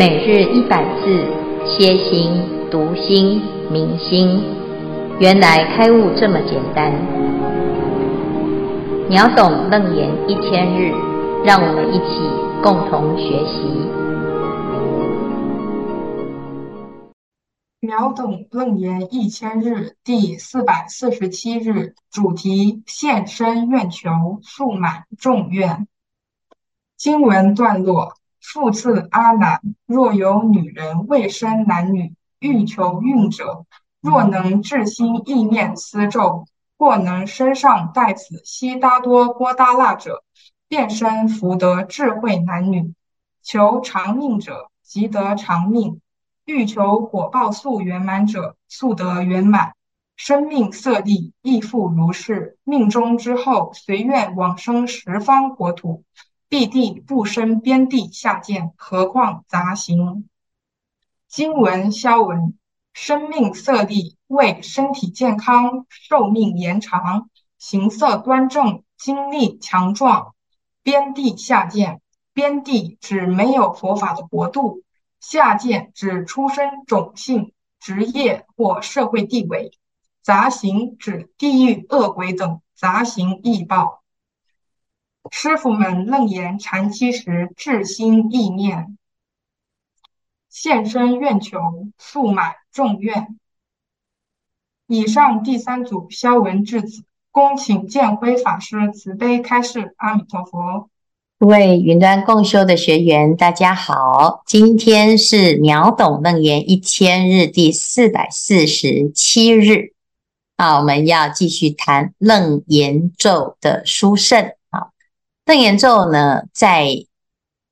每日一百字，歇心、读心、明心，原来开悟这么简单。秒懂楞严一千日，让我们一起共同学习。秒懂楞严一千日第四百四十七日主题：现身愿求，速满众愿。经文段落。复次，阿难，若有女人未生男女，欲求孕者，若能至心意念思咒，或能身上带此悉达多波达那者，便生福德智慧男女。求长命者，即得长命；欲求果报速圆满者，速得圆满。生命色力亦复如是。命中之后，随愿往生十方国土。必定不生边地下贱，何况杂行。经文消文：生命色力为身体健康、寿命延长、形色端正、精力强壮。边地下贱，边地指没有佛法的国度，下贱指出身种姓、职业或社会地位，杂行指地狱恶鬼等杂行异报。师父们楞严禅期时，至心意念，现身愿求，速满众愿。以上第三组消文至此，恭请建辉法师慈悲开示。阿弥陀佛。各位云端共修的学员，大家好，今天是秒懂楞严一千日第四百四十七日，啊，我们要继续谈楞严咒的殊胜。楞严咒呢，在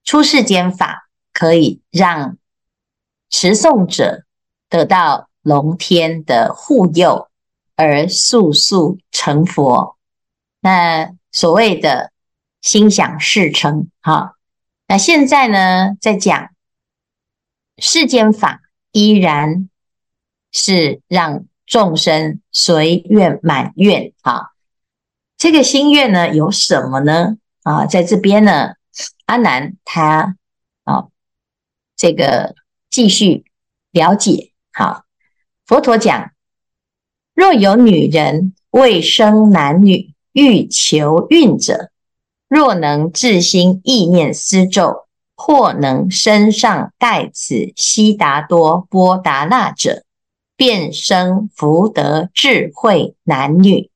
出世间法，可以让持诵者得到龙天的护佑，而速速成佛。那所谓的心想事成，哈。那现在呢，在讲世间法，依然是让众生随愿满愿，哈。这个心愿呢，有什么呢？啊，在这边呢，阿难他啊，这个继续了解。好，佛陀讲：若有女人未生男女，欲求孕者，若能至心意念思咒，或能身上带此悉达多波达那者，便生福德智慧男女。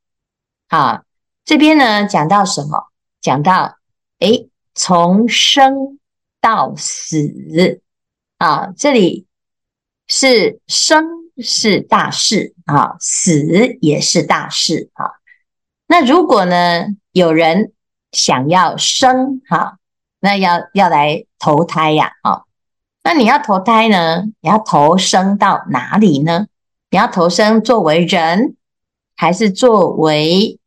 好，这边呢讲到什么？讲到，诶，从生到死啊，这里是生是大事啊，死也是大事啊。那如果呢，有人想要生哈，那要要来投胎呀，啊，那你要投胎呢，你要投生到哪里呢？你要投生作为人，还是作为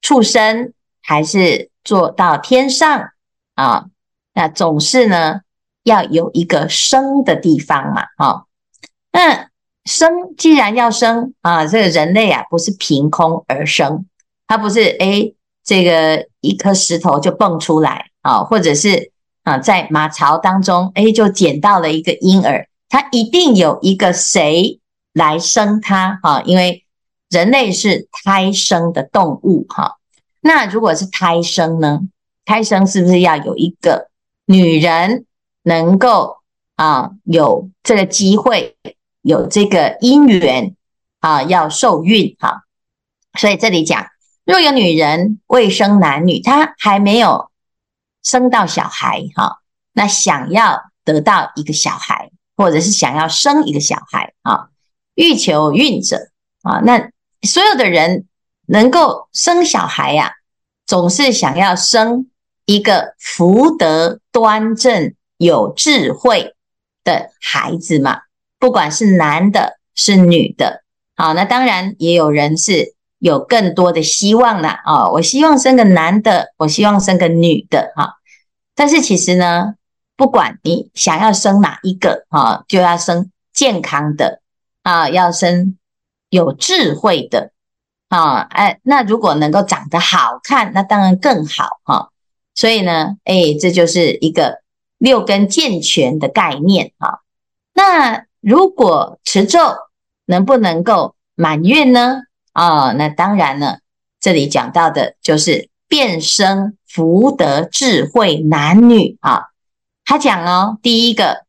畜生，还是？做到天上啊，那总是呢要有一个生的地方嘛，啊，那生既然要生啊，这个人类啊不是凭空而生，它不是诶这个一颗石头就蹦出来啊，或者是啊在马槽当中诶就捡到了一个婴儿，它一定有一个谁来生它啊，因为人类是胎生的动物哈。那如果是胎生呢？胎生是不是要有一个女人能够啊有这个机会，有这个姻缘啊要受孕哈、所以这里讲，若有女人未生男女，她还没有生到小孩哈、那想要得到一个小孩，或者是想要生一个小孩啊，欲求孕者啊，那所有的人。能够生小孩呀、总是想要生一个福德端正、有智慧的孩子嘛。不管是男的，是女的，好，那当然也有人是有更多的希望啦。啊，我希望生个男的，我希望生个女的，哈。但是其实呢，不管你想要生哪一个，哈，就要生健康的啊，要生有智慧的。啊，哎，那如果能够长得好看，那当然更好哈。所以呢，哎，这就是一个六根健全的概念啊。那如果持咒能不能够满愿呢？啊，那当然了，这里讲到的就是变生福德智慧男女啊。他讲哦，第一个，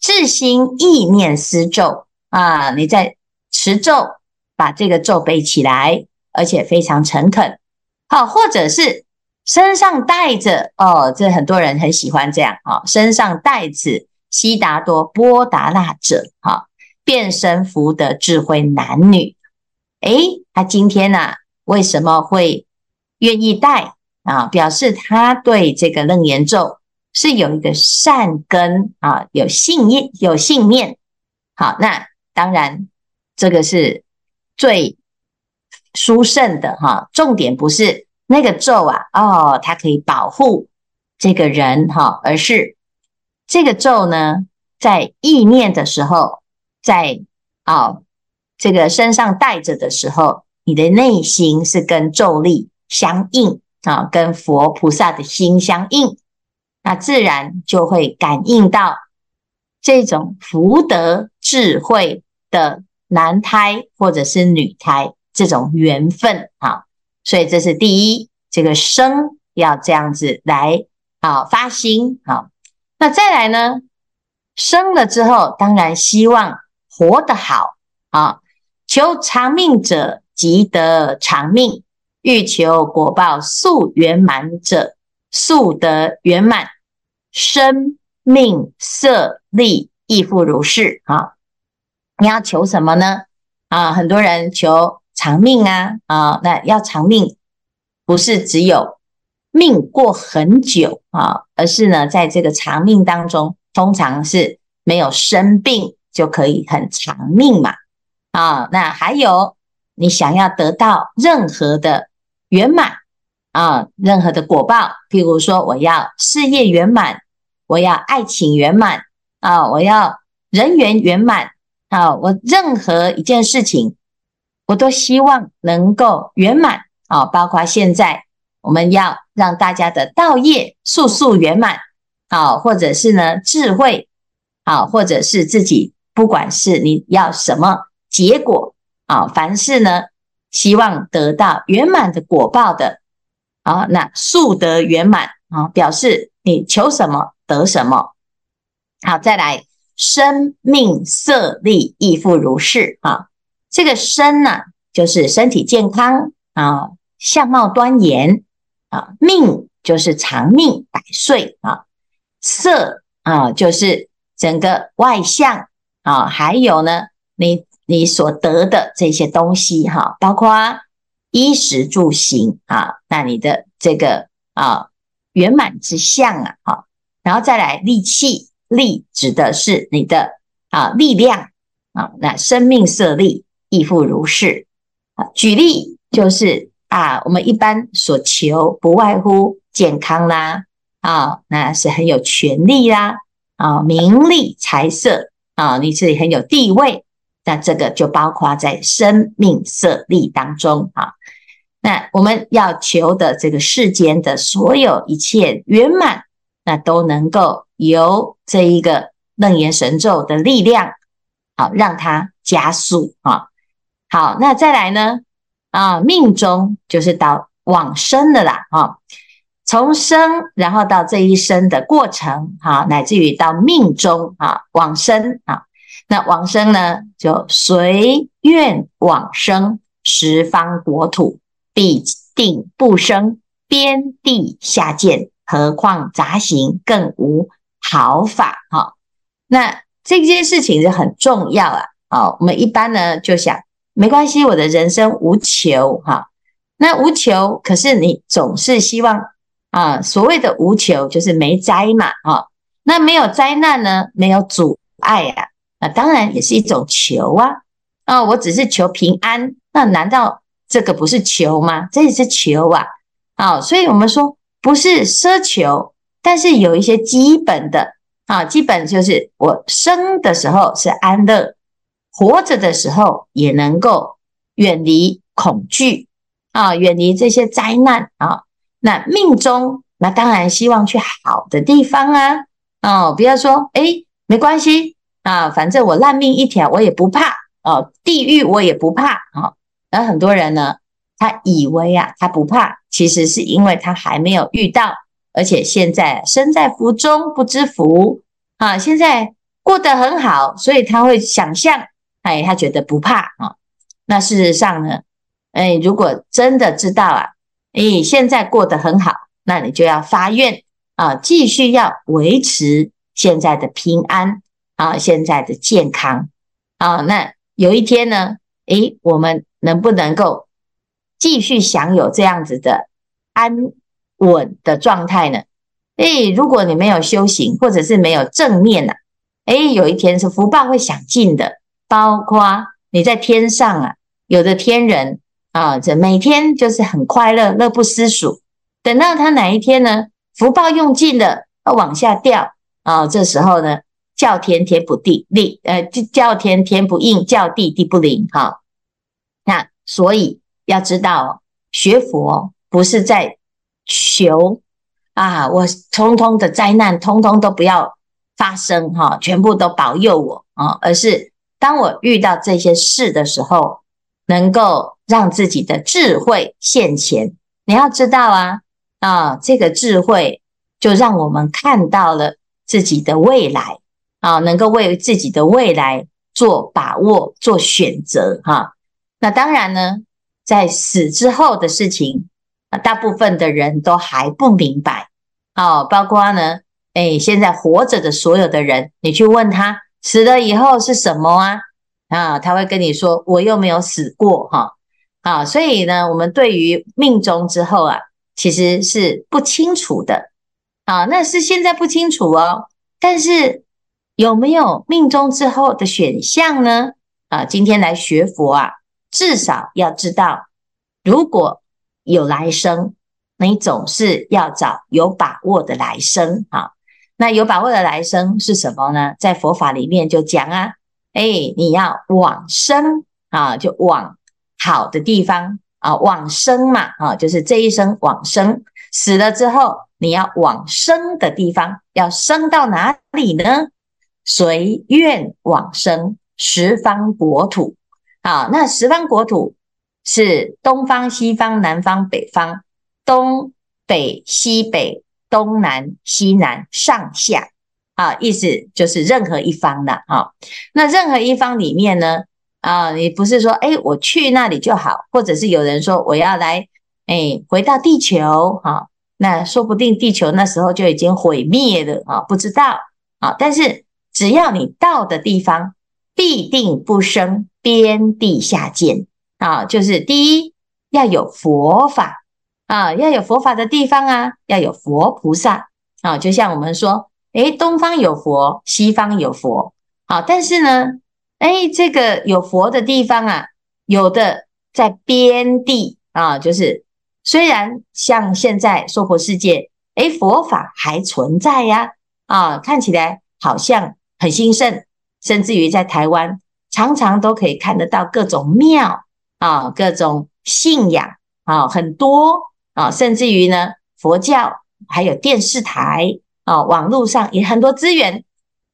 至心意念思咒啊，你在持咒，把这个咒背起来，而且非常诚恳。好，或者是身上带着哦，这很多人很喜欢这样啊，身上带着悉达多波达那者，哈，变身福德智慧男女。诶，他今天呢、为什么会愿意带啊？表示他对这个楞严咒。是有一个善根啊，有信念，有信念。好，那当然这个是最殊胜的哈。重点不是那个咒啊，哦，它可以保护这个人哈，而是这个咒呢，在意念的时候，在啊这个身上带着的时候，你的内心是跟咒力相应啊，跟佛菩萨的心相应。那自然就会感应到这种福德智慧的男胎或者是女胎这种缘分啊，所以这是第一，这个生要这样子来啊发心啊。那再来呢，生了之后，当然希望活得好啊，求长命者即得长命，欲求果报速圆满者速得圆满。生命色力亦复如是啊！你要求什么呢？啊，很多人求长命啊啊！那要长命，不是只有命过很久啊，而是呢，在这个长命当中，通常是没有生病就可以很长命嘛啊！那还有，你想要得到任何的圆满啊，任何的果报，譬如说，我要事业圆满。我要爱情圆满啊！我要人缘圆满啊！我任何一件事情，我都希望能够圆满啊！包括现在我们要让大家的道业速速圆满啊，或者是呢智慧啊，或者是自己，不管是你要什么结果啊，凡事呢希望得到圆满的果报的啊，那速得圆满啊，表示你求什么？得什么？好，再来，生命色力亦复如是啊。这个身呢、就是身体健康啊，相貌端严啊。命就是长命百岁啊。色啊，就是整个外相啊。还有呢，你你所得的这些东西哈、包括衣食住行啊，那你的这个啊圆满之相啊，好。然后再来力气，力指的是你的啊力量啊，那生命色力亦复如是啊。举例就是啊，我们一般所求不外乎健康啦啊，那是很有权力啦啊，名利财色啊，你是很有地位，那这个就包括在生命色力当中啊。那我们要求的这个世间的所有一切圆满。那都能够由这一个楞严神咒的力量，好让它加速啊。好，那再来呢？啊，命中就是到往生的啦啊。从生然后到这一生的过程，哈，乃至于到命中啊，往生啊。那往生呢，就随愿往生十方国土，必定不生边地下贱。何况杂行更无好法哈，那这件事情是很重要啊。哦，我们一般呢就想没关系，我的人生无求哈。那无求，可是你总是希望啊，所谓的无求就是没灾嘛哈。那没有灾难呢，没有阻碍啊，那当然也是一种求啊。啊，我只是求平安，那难道这个不是求吗？这也是求啊。啊，所以我们说。不是奢求，但是有一些基本的啊，基本就是我生的时候是安乐，活着的时候也能够远离恐惧啊，远离这些灾难啊。那命中，那当然希望去好的地方啊哦，不要说哎，没关系啊，反正我烂命一条，我也不怕哦，地狱我也不怕啊。而、很多人呢，他以为啊，他不怕，其实是因为他还没有遇到，而且现在身在福中不知福啊，现在过得很好，所以他会想象，哎，他觉得不怕啊、那事实上呢，哎，如果真的知道啊，哎，现在过得很好，那你就要发愿啊，继续要维持现在的平安啊，现在的健康啊。那有一天呢，哎，我们能不能够继续享有这样子的安稳的状态呢？哎，如果你没有修行，或者是没有正念呐、啊，哎，有一天是福报会享尽的，包括。你在天上啊，有的天人啊，这每天就是很快乐，乐不思蜀。等到他哪一天呢，福报用尽了，要往下掉啊，这时候呢，叫天天不地地，呃，叫天天不应，叫地地不灵。哈，那所以要知道，学佛不是在求啊，我通通的灾难通通都不要发生哈，全部都保佑我啊，而是。当我遇到这些事的时候，能够让自己的智慧现前。你要知道啊，啊，这个智慧就让我们看到了自己的未来啊，能够为自己的未来做把握、做选择哈。那当然呢，在死之后的事情大部分的人都还不明白哦，包括呢，哎，现在活着的所有的人，你去问他。死了以后是什么啊？啊，他会跟你说，我又没有死过哈。啊，所以呢，我们对于命中之后啊，其实是不清楚的。啊，那是现在不清楚哦。但是有没有命中之后的选项呢？啊，今天来学佛啊，至少要知道，如果有来生，你总是要找有把握的来生啊。那有把握的来生是什么呢？在佛法里面就讲啊，哎，你要往生啊，就往好的地方啊，往生嘛啊，就是这一生往生，死了之后你要往生的地方，要生到哪里呢？随愿往生十方国土啊，那十方国土是东方、西方、南方、北方，东北、西北。东南西南上下啊，意思就是任何一方的啊。那任何一方里面呢啊，你不是说哎，我去那里就好，或者是有人说我要来哎回到地球啊，那说不定地球那时候就已经毁灭了啊，不知道啊。但是只要你到的地方，必定不生边地下贱啊，就是第一要有佛法。啊，要有佛法的地方啊，要有佛菩萨啊。就像我们说，诶，东方有佛，西方有佛。好，但是呢，诶，这个有佛的地方啊，有的在边地啊，就是虽然像现在娑婆世界，诶，佛法还存在呀，啊，看起来好像很兴盛，甚至于在台湾常常都可以看得到各种庙啊，各种信仰啊，很多。啊，甚至于呢，佛教还有电视台啊，网络上也很多资源。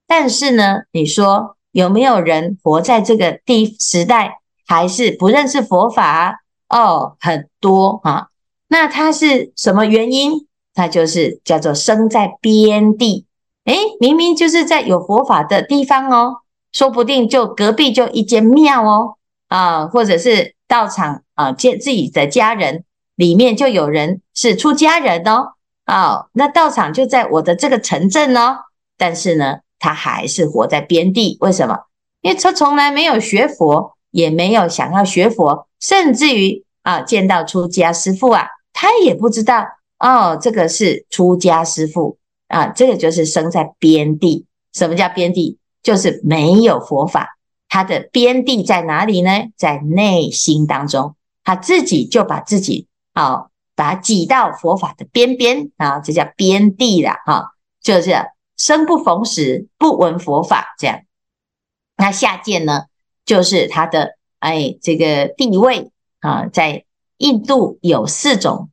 但是呢，你说有没有人活在这个地时代，还是不认识佛法？哦，很多啊。那他是什么原因？他就是叫做生在边地。诶，明明就是在有佛法的地方哦，说不定就隔壁就一间庙哦，啊，或者是道场啊，见自己的家人。里面就有人是出家人哦，哦，那道场就在我的这个城镇哦，但是呢，他还是活在边地，为什么？因为他从来没有学佛，也没有想要学佛，甚至于啊，见到出家师父啊，他也不知道哦，这个是出家师父啊，这个就是生在边地。什么叫边地？就是没有佛法，他的边地在哪里呢？在内心当中，他自己就把自己。啊，把它挤到佛法的边边啊，这叫边地了哈，就是生不逢时，不闻佛法这样。那下贱呢，就是他的哎这个地位啊，在印度有四种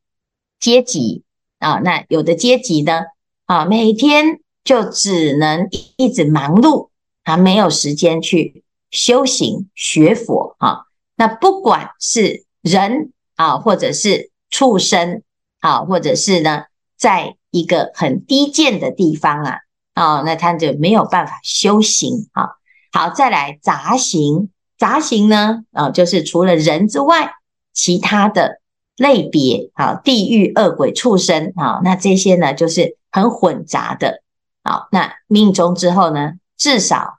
阶级啊，那有的阶级呢啊，每天就只能一直忙碌，他没有时间去修行学佛啊。那不管是人啊，或者是畜生啊，或者是呢，在一个很低贱的地方啊，啊，那他就没有办法修行啊。好，再来杂行，杂行呢，啊，就是除了人之外，其他的类别啊，地狱、恶鬼、畜生啊，那这些呢，就是很混杂的。好，那命中之后呢，至少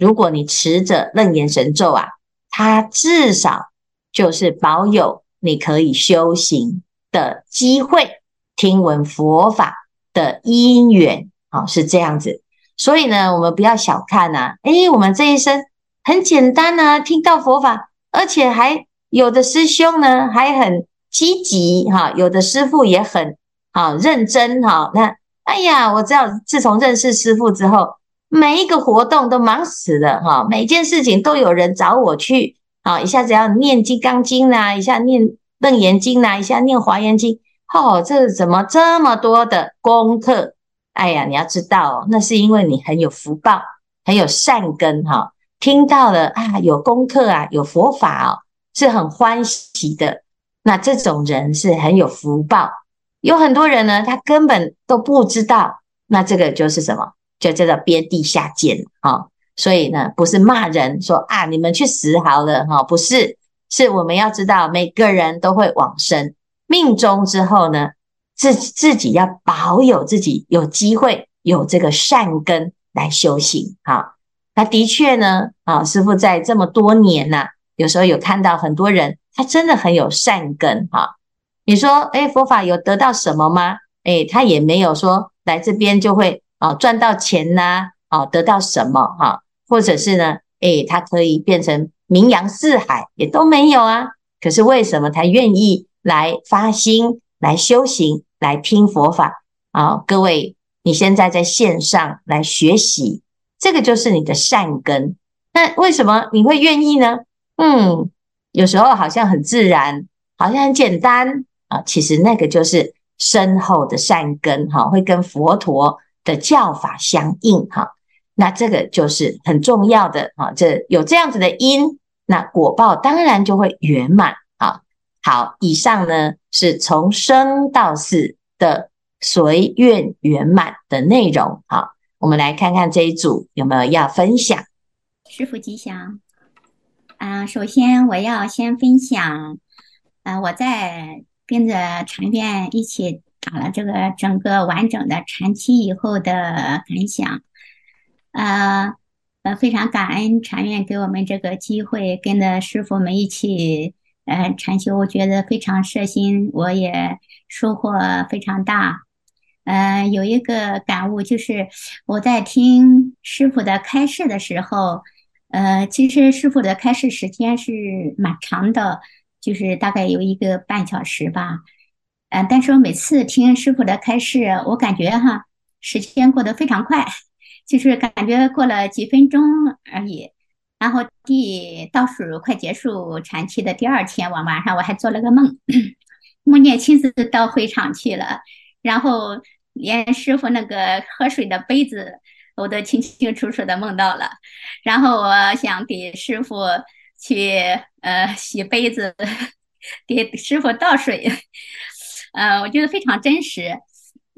如果你持着楞严神咒啊。它至少就是保有你可以修行的机会，听闻佛法的因缘，好，是这样子。所以呢，我们不要小看呐，诶，我们这一生很简单呐，听到佛法，而且还有的师兄呢还很积极哈，有的师父也很啊认真哈。那哎呀，我知道自从认识师父之后。每一个活动都忙死了哈，每件事情都有人找我去啊，一下子要念金刚经呐，一下念楞严经呐，一下念华严经，哦，这怎么这么多的功课？哎呀，你要知道，那是因为你很有福报，很有善根哈，听到了啊，有功课啊，有佛法哦，是很欢喜的。那这种人是很有福报，有很多人呢，他根本都不知道，那这个就是什么？就叫做边地下贱哈，所以呢，不是骂人说啊，你们去死好了哈，不是，是我们要知道，每个人都会往生，命终之后呢，自自己要保有自己有机会有这个善根来修行哈。那的确呢，啊，师父在这么多年呐，有时候有看到很多人，他真的很有善根哈。你说，诶，佛法有得到什么吗？诶，他也没有说来这边就会。啊，赚到钱呐，啊，得到什么哈？或者是呢？诶，他可以变成名扬四海，也都没有啊。可是为什么他愿意来发心、来修行、来听佛法啊？各位，你现在在线上来学习，这个就是你的善根。那为什么你会愿意呢？嗯，有时候好像很自然，好像很简单啊。其实那个就是深厚的善根哈，会跟佛陀。的教法相应哈，那这个就是很重要的啊。这有这样子的因，那果报当然就会圆满啊。好，以上呢是从生到死的随愿圆满的内容。啊，我们来看看这一组有没有要分享。师傅吉祥。啊，首先我要先分享，啊，我在跟着禅院一起。打了这个整个完整的禅期以后的感想，呃呃，非常感恩禅院给我们这个机会，跟着师傅们一起呃禅修，我觉得非常摄心，我也收获非常大。呃，有一个感悟就是我在听师傅的开示的时候，呃，其实师傅的开示时间是蛮长的，就是大概有一个半小时吧。嗯，但是我每次听师傅的开示，我感觉哈，时间过得非常快，就是感觉过了几分钟而已。然后第倒数快结束禅期的第二天，我晚上我还做了个梦，梦见亲自到会场去了，然后连师傅那个喝水的杯子我都清清楚楚的梦到了。然后我想给师傅去呃洗杯子，给师傅倒水。呃，我觉得非常真实，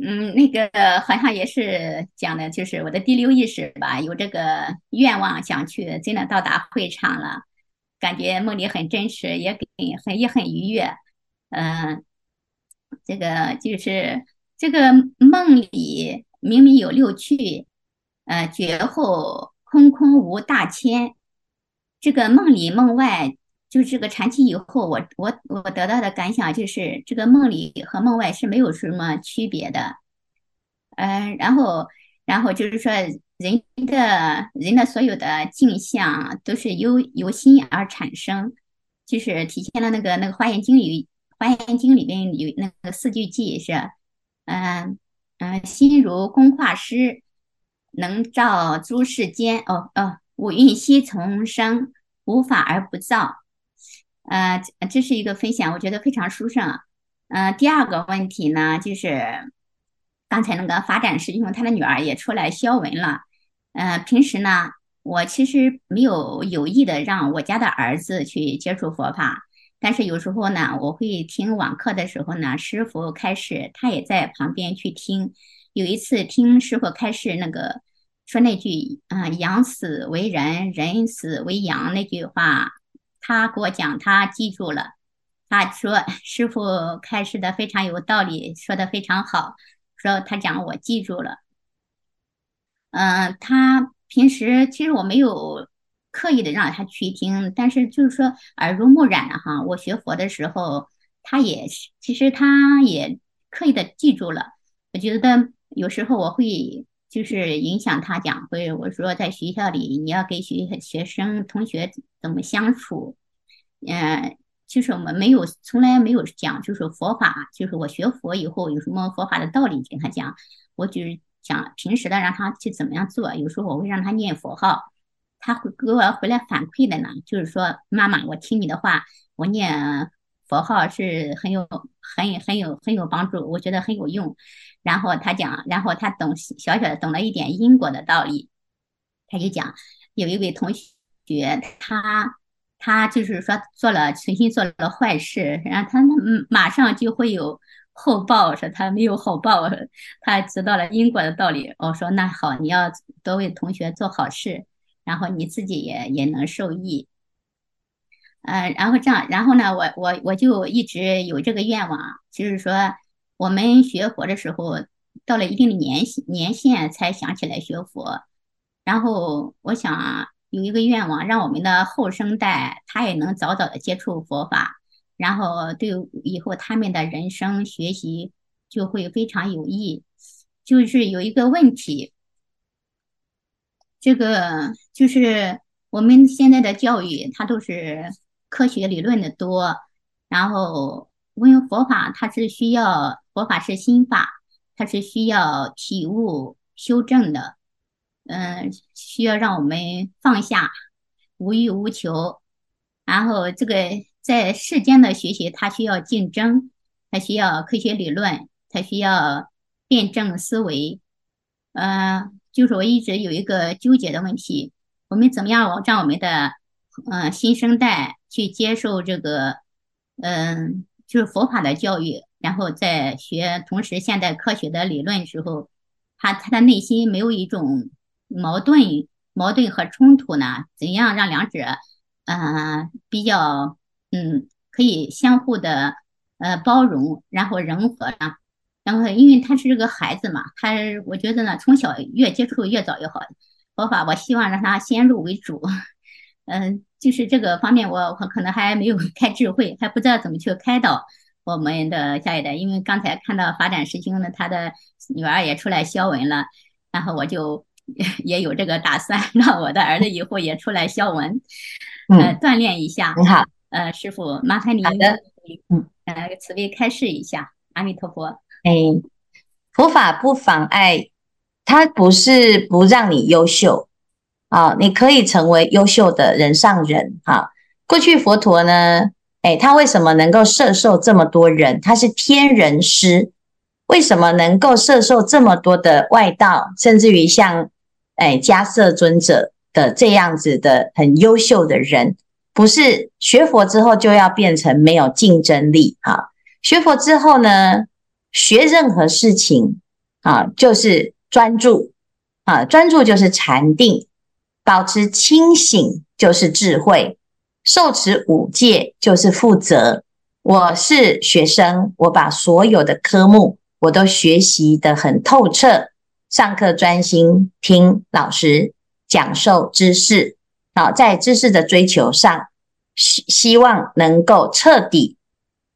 嗯，那个好像也是讲的，就是我的第六意识吧，有这个愿望想去，真的到达会场了，感觉梦里很真实，也给很也很愉悦，嗯，这个就是这个梦里明明有六趣，呃，觉后空空无大千，这个梦里梦外。就这个禅期以后，我我我得到的感想就是，这个梦里和梦外是没有什么区别的，嗯，然后然后就是说，人的人的所有的镜像都是由由心而产生，就是体现了那个那个华严经里华严经里边有那个四句偈是，嗯嗯，心如工画师，能照诸世间，哦哦，五蕴悉从生，无法而不造。呃，这是一个分享，我觉得非常殊胜。呃，第二个问题呢，就是刚才那个法展师兄他的女儿也出来消文了。嗯、呃，平时呢，我其实没有有意的让我家的儿子去接触佛法，但是有时候呢，我会听网课的时候呢，师傅开示，他也在旁边去听。有一次听师傅开示那个说那句“嗯、呃，羊死为人，人死为羊”那句话，他给我讲，他记住了。他说师傅开示的非常有道理，说的非常好。说他讲我记住了。嗯、他平时其实我没有刻意的让他去听，但是就是说耳濡目染哈。我学佛的时候，他也其实他也刻意的记住了。我觉得。有时候我会就是影响他讲，会我说在学校里你要给学学生同学怎么相处，嗯，就是我们没有从来没有讲，就是佛法，就是我学佛以后有什么佛法的道理跟他讲，我就是讲平时的让他去怎么样做。有时候我会让他念佛号，他会给我回来反馈的呢，就是说妈妈，我听你的话，我念佛号是很有很很有很有帮助，我觉得很有用。然后他讲，然后他懂小小的懂了一点因果的道理，他就讲有一位同学，他他就是说做了存心做了坏事，然后他嗯马上就会有后报，说他没有后报，他知道了因果的道理。我说那好，你要多为同学做好事，然后你自己也也能受益。呃，然后这样，然后呢，我我我就一直有这个愿望，就是说。我们学佛的时候，到了一定的年限年限才想起来学佛。然后我想有一个愿望，让我们的后生代他也能早早的接触佛法，然后对以后他们的人生学习就会非常有益。就是有一个问题，这个就是我们现在的教育，它都是科学理论的多，然后。因为佛法它是需要，佛法是心法，它是需要体悟修正的，嗯，需要让我们放下，无欲无求。然后这个在世间的学习，它需要竞争，它需要科学理论，它需要辩证思维。嗯，就是我一直有一个纠结的问题，我们怎么样让我们的嗯新生代去接受这个嗯？就是佛法的教育，然后在学同时现代科学的理论时候，他他的内心没有一种矛盾、矛盾和冲突呢？怎样让两者，嗯、比较嗯可以相互的呃包容，然后融合呢？然后因为他是这个孩子嘛，他我觉得呢，从小越接触越早越好。佛法我希望让他先入为主。嗯，就是这个方面，我可能还没有 开智慧，还不知道怎么去开导我们的下一代。因为刚才看到法展师兄呢，他的女儿也出来消文了，然后我就 也有这个打算，让我的儿子以后也出来消文，呃，锻炼一下。很好，呃，师傅，麻烦你，好的，嗯，呃，慈悲开示一下。阿弥陀佛。哎，佛法不妨碍，它不是不让你优秀。啊，你可以成为优秀的人上人啊！过去佛陀呢，哎，他为什么能够摄受这么多人？他是天人师，为什么能够摄受这么多的外道，甚至于像哎迦叶尊者的这样子的很优秀的人？不是学佛之后就要变成没有竞争力啊！学佛之后呢，学任何事情啊，就是专注啊，专注就是禅定。保持清醒就是智慧，受持五戒就是负责。我是学生，我把所有的科目我都学习得很透彻，上课专心听老师讲授知识。好，在知识的追求上，希希望能够彻底。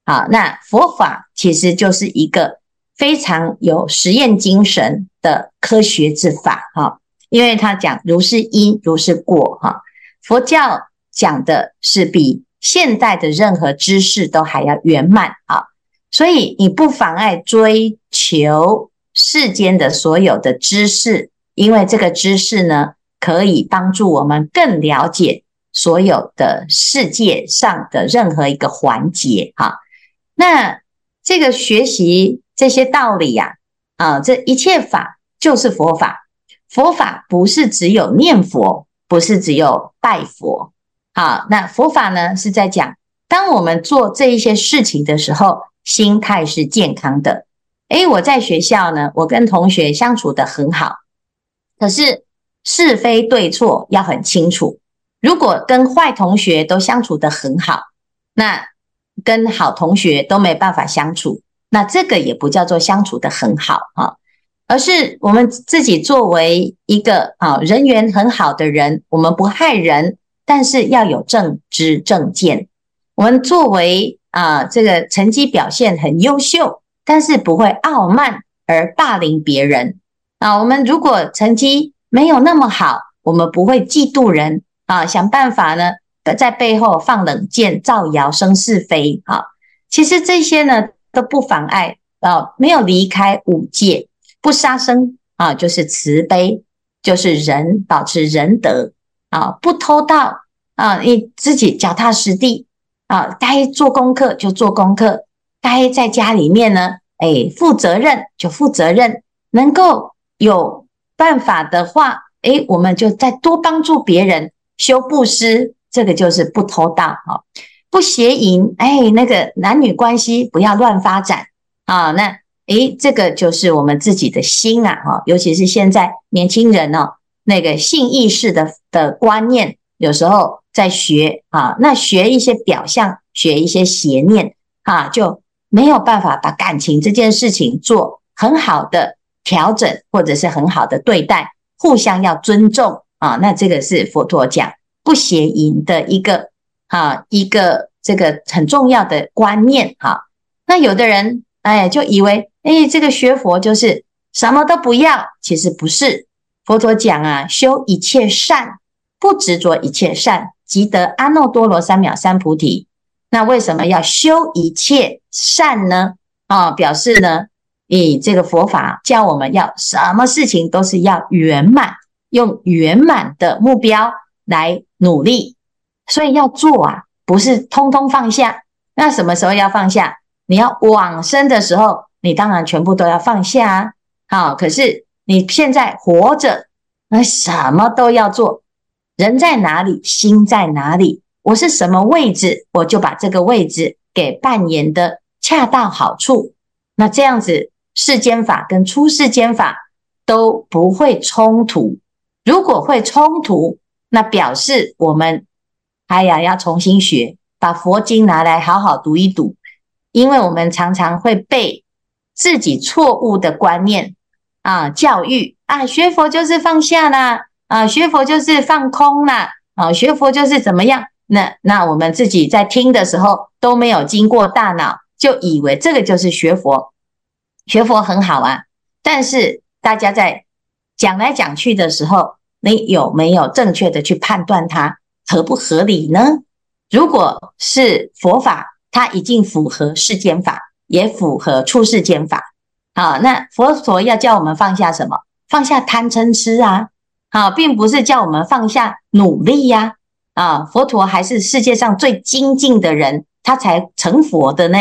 好，那佛法其实就是一个非常有实验精神的科学之法。哈。因为他讲如是因如是果哈，佛教讲的是比现代的任何知识都还要圆满啊，所以你不妨碍追求世间的所有的知识，因为这个知识呢，可以帮助我们更了解所有的世界上的任何一个环节哈。那这个学习这些道理呀，啊，这一切法就是佛法。佛法不是只有念佛，不是只有拜佛。好，那佛法呢是在讲，当我们做这一些事情的时候，心态是健康的。诶，我在学校呢，我跟同学相处得很好，可是是非对错要很清楚。如果跟坏同学都相处得很好，那跟好同学都没办法相处，那这个也不叫做相处得很好啊。而是我们自己作为一个啊人缘很好的人，我们不害人，但是要有正知正见。我们作为啊这个成绩表现很优秀，但是不会傲慢而霸凌别人啊。我们如果成绩没有那么好，我们不会嫉妒人啊，想办法呢在背后放冷箭、造谣生是非啊。其实这些呢都不妨碍啊，没有离开五戒。不杀生啊，就是慈悲，就是仁，保持仁德啊。不偷盗啊，你自己脚踏实地啊。该做功课就做功课，该在家里面呢，哎，负责任就负责任。能够有办法的话，哎，我们就再多帮助别人，修布施，这个就是不偷盗啊，不邪淫，哎，那个男女关系不要乱发展啊，那。诶，这个就是我们自己的心啊，哈，尤其是现在年轻人哦，那个性意识的的观念，有时候在学啊，那学一些表象，学一些邪念啊，就没有办法把感情这件事情做很好的调整，或者是很好的对待，互相要尊重啊，那这个是佛陀讲不邪淫的一个啊，一个这个很重要的观念哈。那有的人哎，就以为。哎，这个学佛就是什么都不要，其实不是。佛陀讲啊，修一切善，不执着一切善，即得阿耨多罗三藐三菩提。那为什么要修一切善呢？啊，表示呢，以这个佛法教我们要什么事情都是要圆满，用圆满的目标来努力。所以要做啊，不是通通放下。那什么时候要放下？你要往生的时候。你当然全部都要放下啊！好，可是你现在活着，那什么都要做。人在哪里，心在哪里。我是什么位置，我就把这个位置给扮演的恰到好处。那这样子，世间法跟出世间法都不会冲突。如果会冲突，那表示我们哎呀要重新学，把佛经拿来好好读一读，因为我们常常会被。自己错误的观念啊，教育啊，学佛就是放下啦，啊，学佛就是放空啦，啊，学佛就是怎么样？那那我们自己在听的时候都没有经过大脑，就以为这个就是学佛，学佛很好啊。但是大家在讲来讲去的时候，你有没有正确的去判断它合不合理呢？如果是佛法，它已经符合世间法。也符合出世间法，好，那佛陀要叫我们放下什么？放下贪嗔痴啊，好，并不是叫我们放下努力呀，啊，佛陀还是世界上最精进的人，他才成佛的呢，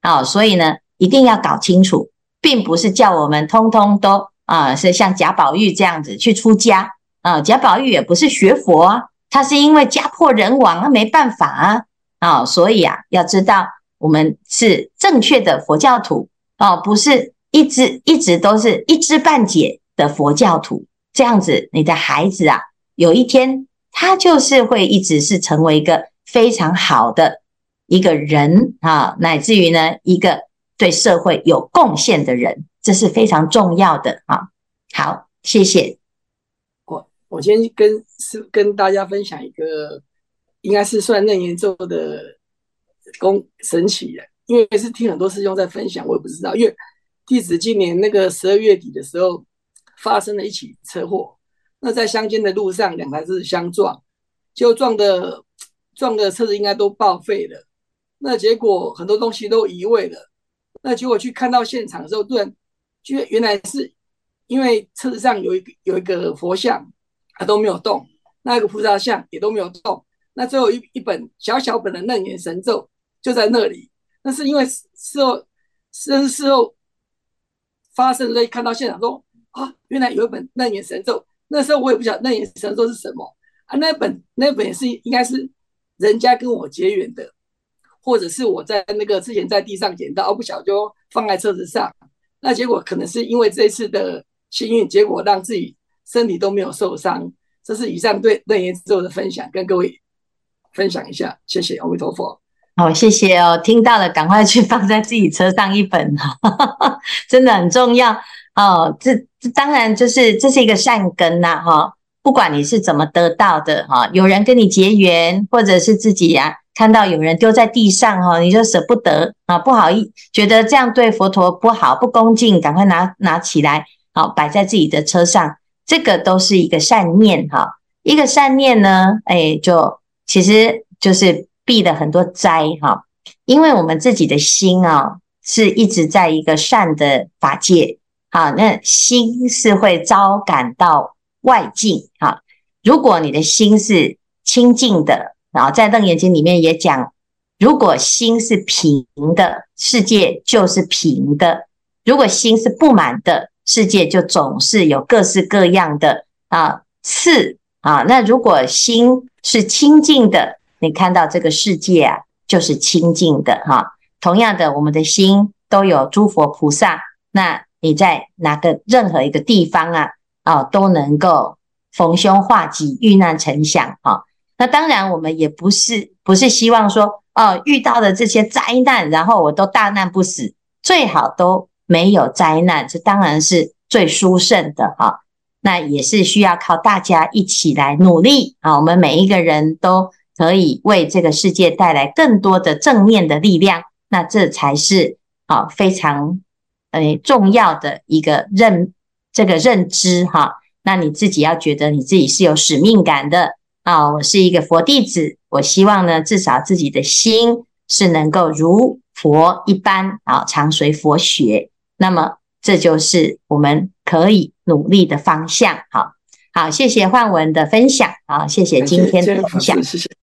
啊，所以呢，一定要搞清楚，并不是叫我们通通都啊，是像贾宝玉这样子去出家。啊，贾宝玉也不是学佛啊，他是因为家破人亡啊，没办法啊，啊，所以啊，要知道。我们是正确的佛教徒哦，不是一直一直都是一知半解的佛教徒。这样子，你的孩子啊，有一天他就是会一直是成为一个非常好的一个人啊，乃至于呢，一个对社会有贡献的人，这是非常重要的啊。好，谢谢。我我先跟是跟大家分享一个，应该是算楞严咒的。功神奇的，因为是听很多师兄在分享，我也不知道。因为弟子今年那个十二月底的时候，发生了一起车祸。那在乡间的路上，两台车子相撞，就撞的撞的车子应该都报废了。那结果很多东西都移位了。那结果去看到现场的时候，突然就原来是因为车子上有一个有一个佛像，它都没有动；那个菩萨像也都没有动。那最后一一本小小本的楞严神咒。就在那里，那是因为事后，事事后发生的看到现场说啊，原来有一本楞严神咒，那时候我也不晓得楞严神咒是什么啊，那本那本是应该是人家跟我结缘的，或者是我在那个之前在地上捡到，不晓得就放在车子上，那结果可能是因为这次的幸运，结果让自己身体都没有受伤。这是以上对楞严咒的分享，跟各位分享一下，谢谢阿弥陀佛。好，谢谢哦，听到了，赶快去放在自己车上一本哈，真的很重要哦。这这当然就是这是一个善根呐哈，不管你是怎么得到的哈，有人跟你结缘，或者是自己呀看到有人丢在地上哈，你就舍不得啊，不好意，觉得这样对佛陀不好，不恭敬，赶快拿拿起来，好摆在自己的车上。这个都是一个善念哈，一个善念呢，哎，就其实就是避了很多灾哈，因为我们自己的心啊，是一直在一个善的法界，好，那心是会招感到外境哈。如果你的心是清净的，然后在《楞严经》里面也讲，如果心是平的，世界就是平的；如果心是不满的。世界就总是有各式各样的啊刺啊，那如果心是清净的，你看到这个世界啊，就是清净的哈、同样的，我们的心都有诸佛菩萨，那你在哪个任何一个地方啊啊，都能够逢凶化吉、遇难成祥啊。那当然，我们也不是不是希望说哦、啊，遇到的这些灾难，然后我都大难不死，最好都。没有灾难，这当然是最殊胜的哈。那也是需要靠大家一起来努力啊。我们每一个人都可以为这个世界带来更多的正面的力量，那这才是啊非常诶重要的一个认这个认知哈。那你自己要觉得你自己是有使命感的啊。我是一个佛弟子，我希望呢，至少自己的心是能够如佛一般啊，常随佛学。那么，这就是我们可以努力的方向。好，好，谢谢焕文的分享。好，谢谢今天的分享。谢谢。